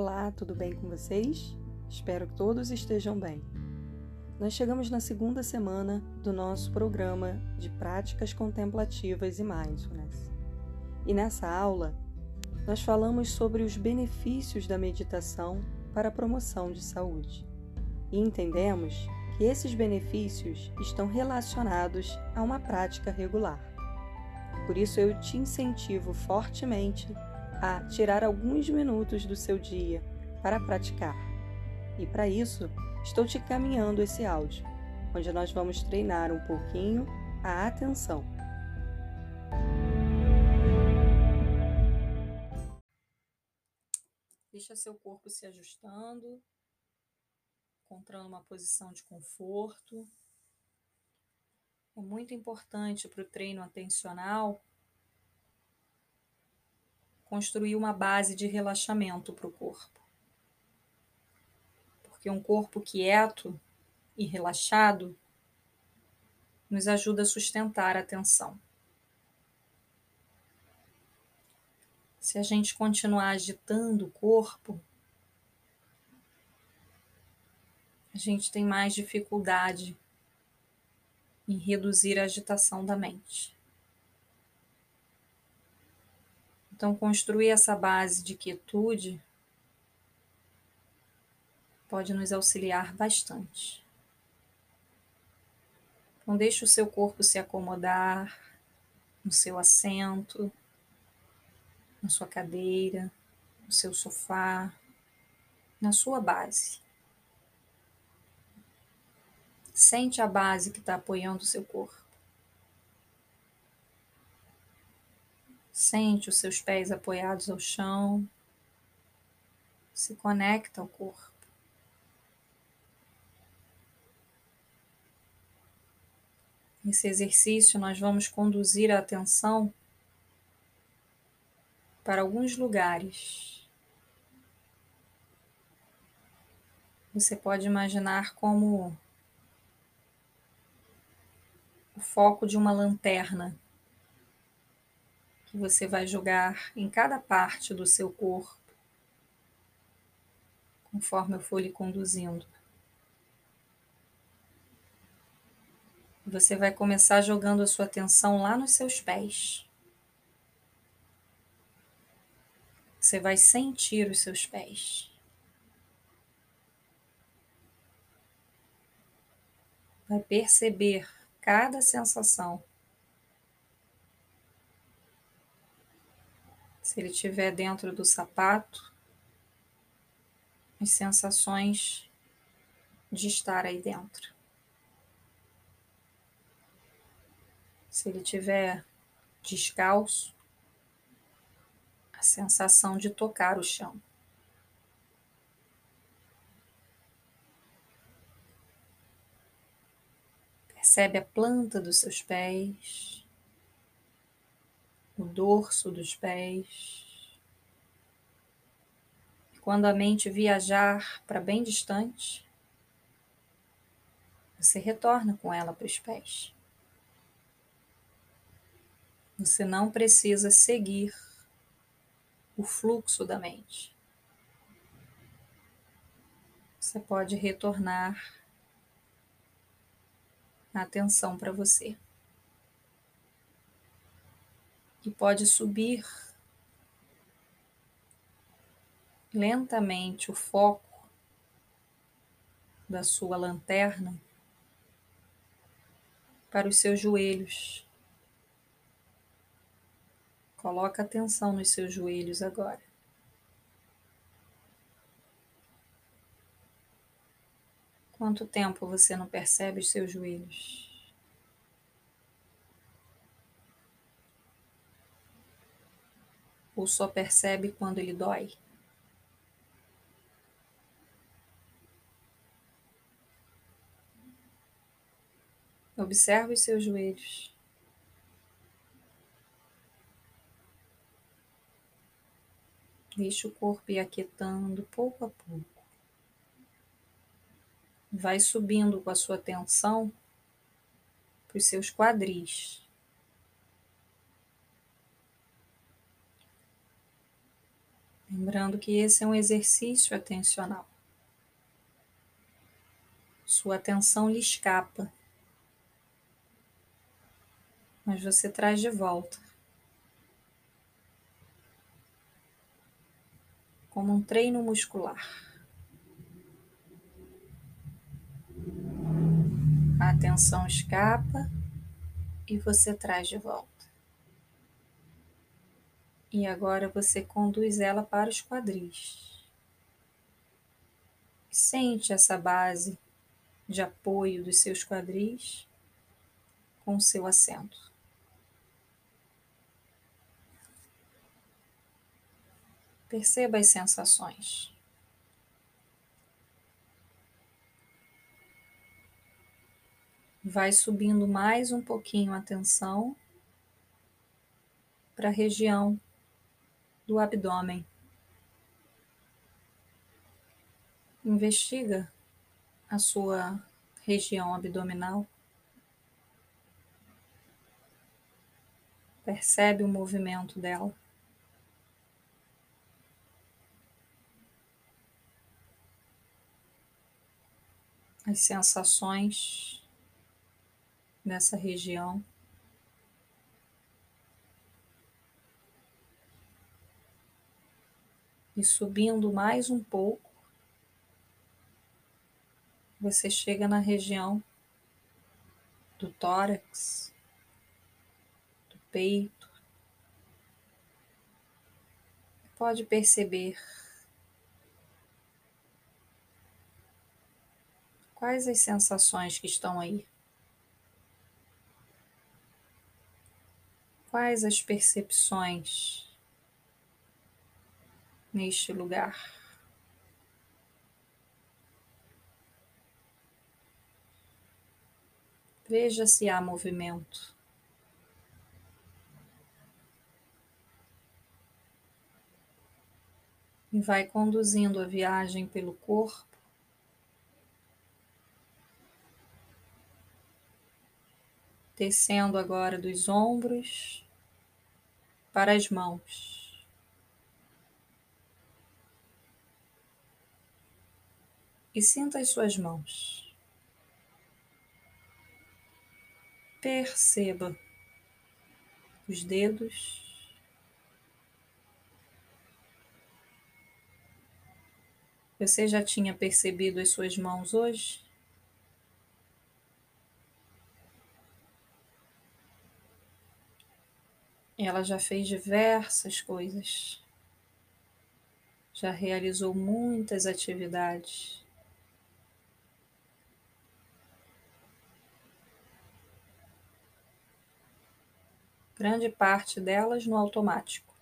Olá, tudo bem com vocês? Espero que todos estejam bem. Nós chegamos na segunda semana do nosso programa de práticas contemplativas e mindfulness. E nessa aula, nós falamos sobre os benefícios da meditação para a promoção de saúde. E entendemos que esses benefícios estão relacionados a uma prática regular. Por isso, eu te incentivo fortemente a tirar alguns minutos do seu dia para praticar. E para isso, estou te caminhando esse áudio, onde nós vamos treinar um pouquinho a atenção. Deixa seu corpo se ajustando, encontrando uma posição de conforto. É muito importante para o treino atencional construir uma base de relaxamento para o corpo. Porque um corpo quieto e relaxado nos ajuda a sustentar a atenção. Se a gente continuar agitando o corpo, a gente tem mais dificuldade em reduzir a agitação da mente. Então, construir essa base de quietude pode nos auxiliar bastante. Então, deixe o seu corpo se acomodar no seu assento, na sua cadeira, no seu sofá, na sua base. Sente a base que está apoiando o seu corpo. Sente os seus pés apoiados ao chão. Se conecta ao corpo. Nesse exercício, nós vamos conduzir a atenção para alguns lugares. Você pode imaginar como o foco de uma lanterna que você vai jogar em cada parte do seu corpo, conforme eu for lhe conduzindo. Você vai começar jogando a sua atenção lá nos seus pés. Você vai sentir os seus pés. Vai perceber cada sensação. Se ele estiver dentro do sapato, as sensações de estar aí dentro. Se ele estiver descalço, a sensação de tocar o chão. Percebe a planta dos seus pés o dorso dos pés. Quando a mente viajar para bem distante, você retorna com ela para os pés. Você não precisa seguir o fluxo da mente. Você pode retornar a atenção para você e pode subir lentamente o foco da sua lanterna para os seus joelhos. Coloca atenção nos seus joelhos agora. Quanto tempo você não percebe os seus joelhos? Ou só percebe quando ele dói? Observe os seus joelhos. Deixe o corpo ir aquietando pouco a pouco. Vai subindo com a sua atenção para os seus quadris. Lembrando que esse é um exercício atencional. Sua atenção lhe escapa, mas você traz de volta. Como um treino muscular. A atenção escapa e você traz de volta. E agora você conduz ela para os quadris. Sente essa base de apoio dos seus quadris com o seu assento. Perceba as sensações. Vai subindo mais um pouquinho a tensão para a região do abdômen. Investiga a sua região abdominal. Percebe o movimento dela. As sensações nessa região. E subindo mais um pouco, você chega na região do tórax, do peito. Pode perceber quais as sensações que estão aí. Quais as percepções neste lugar? Veja se há movimento. E vai conduzindo a viagem pelo corpo. descendo agora dos ombros para as mãos. E sinta as suas mãos. Perceba os dedos. Você já tinha percebido as suas mãos hoje? Ela já fez diversas coisas, já realizou muitas atividades. Grande parte delas no automático.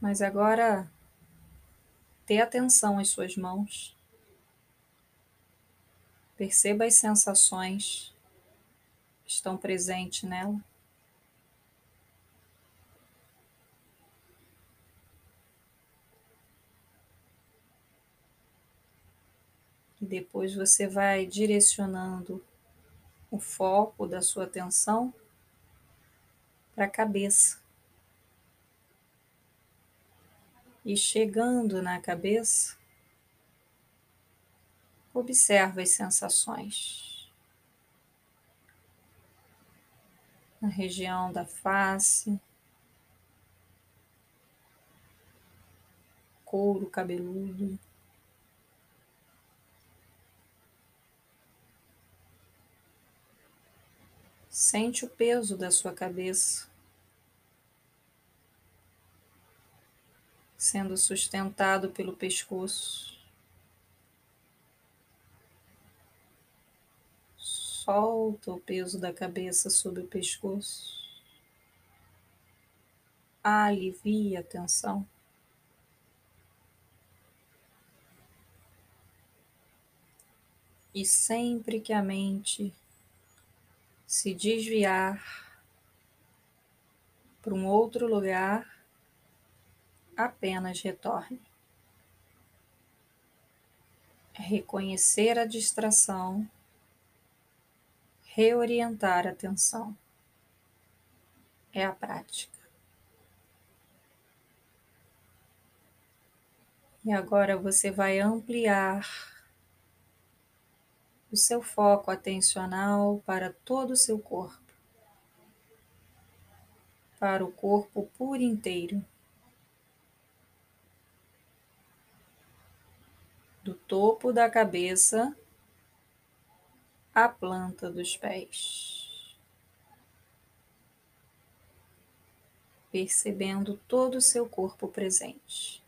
Mas agora, dê atenção às suas mãos. Perceba as sensações estão presentes nela. E depois você vai direcionando o foco da sua atenção para a cabeça. E chegando na cabeça, observa as sensações. na região da face, couro cabeludo. Sente o peso da sua cabeça sendo sustentado pelo pescoço. Solta o peso da cabeça sobre o pescoço. Alivia a tensão. E sempre que a mente se desviar para um outro lugar, apenas retorne. Reconhecer a distração reorientar a atenção. é a prática. E agora você vai ampliar o seu foco atencional para todo o seu corpo, para o corpo por inteiro. Do topo da cabeça à planta dos pés. Percebendo todo o seu corpo presente.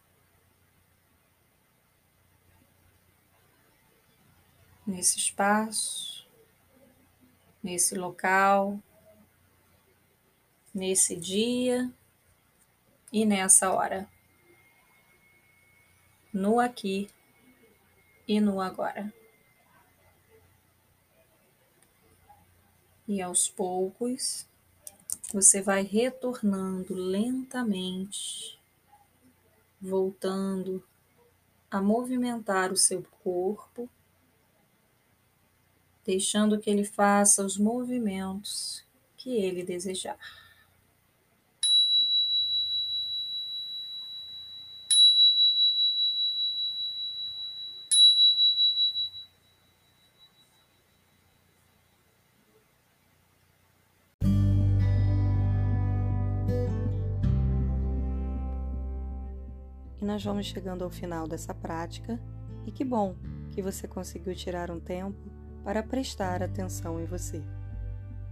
Nesse espaço, nesse local, nesse dia e nessa hora, no aqui e no agora. E aos poucos, você vai retornando lentamente, voltando a movimentar o seu corpo deixando que ele faça os movimentos que ele desejar. E nós vamos chegando ao final dessa prática, e que bom que você conseguiu tirar um tempo para prestar atenção em você.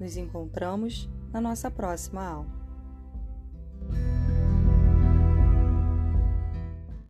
Nos encontramos na nossa próxima aula.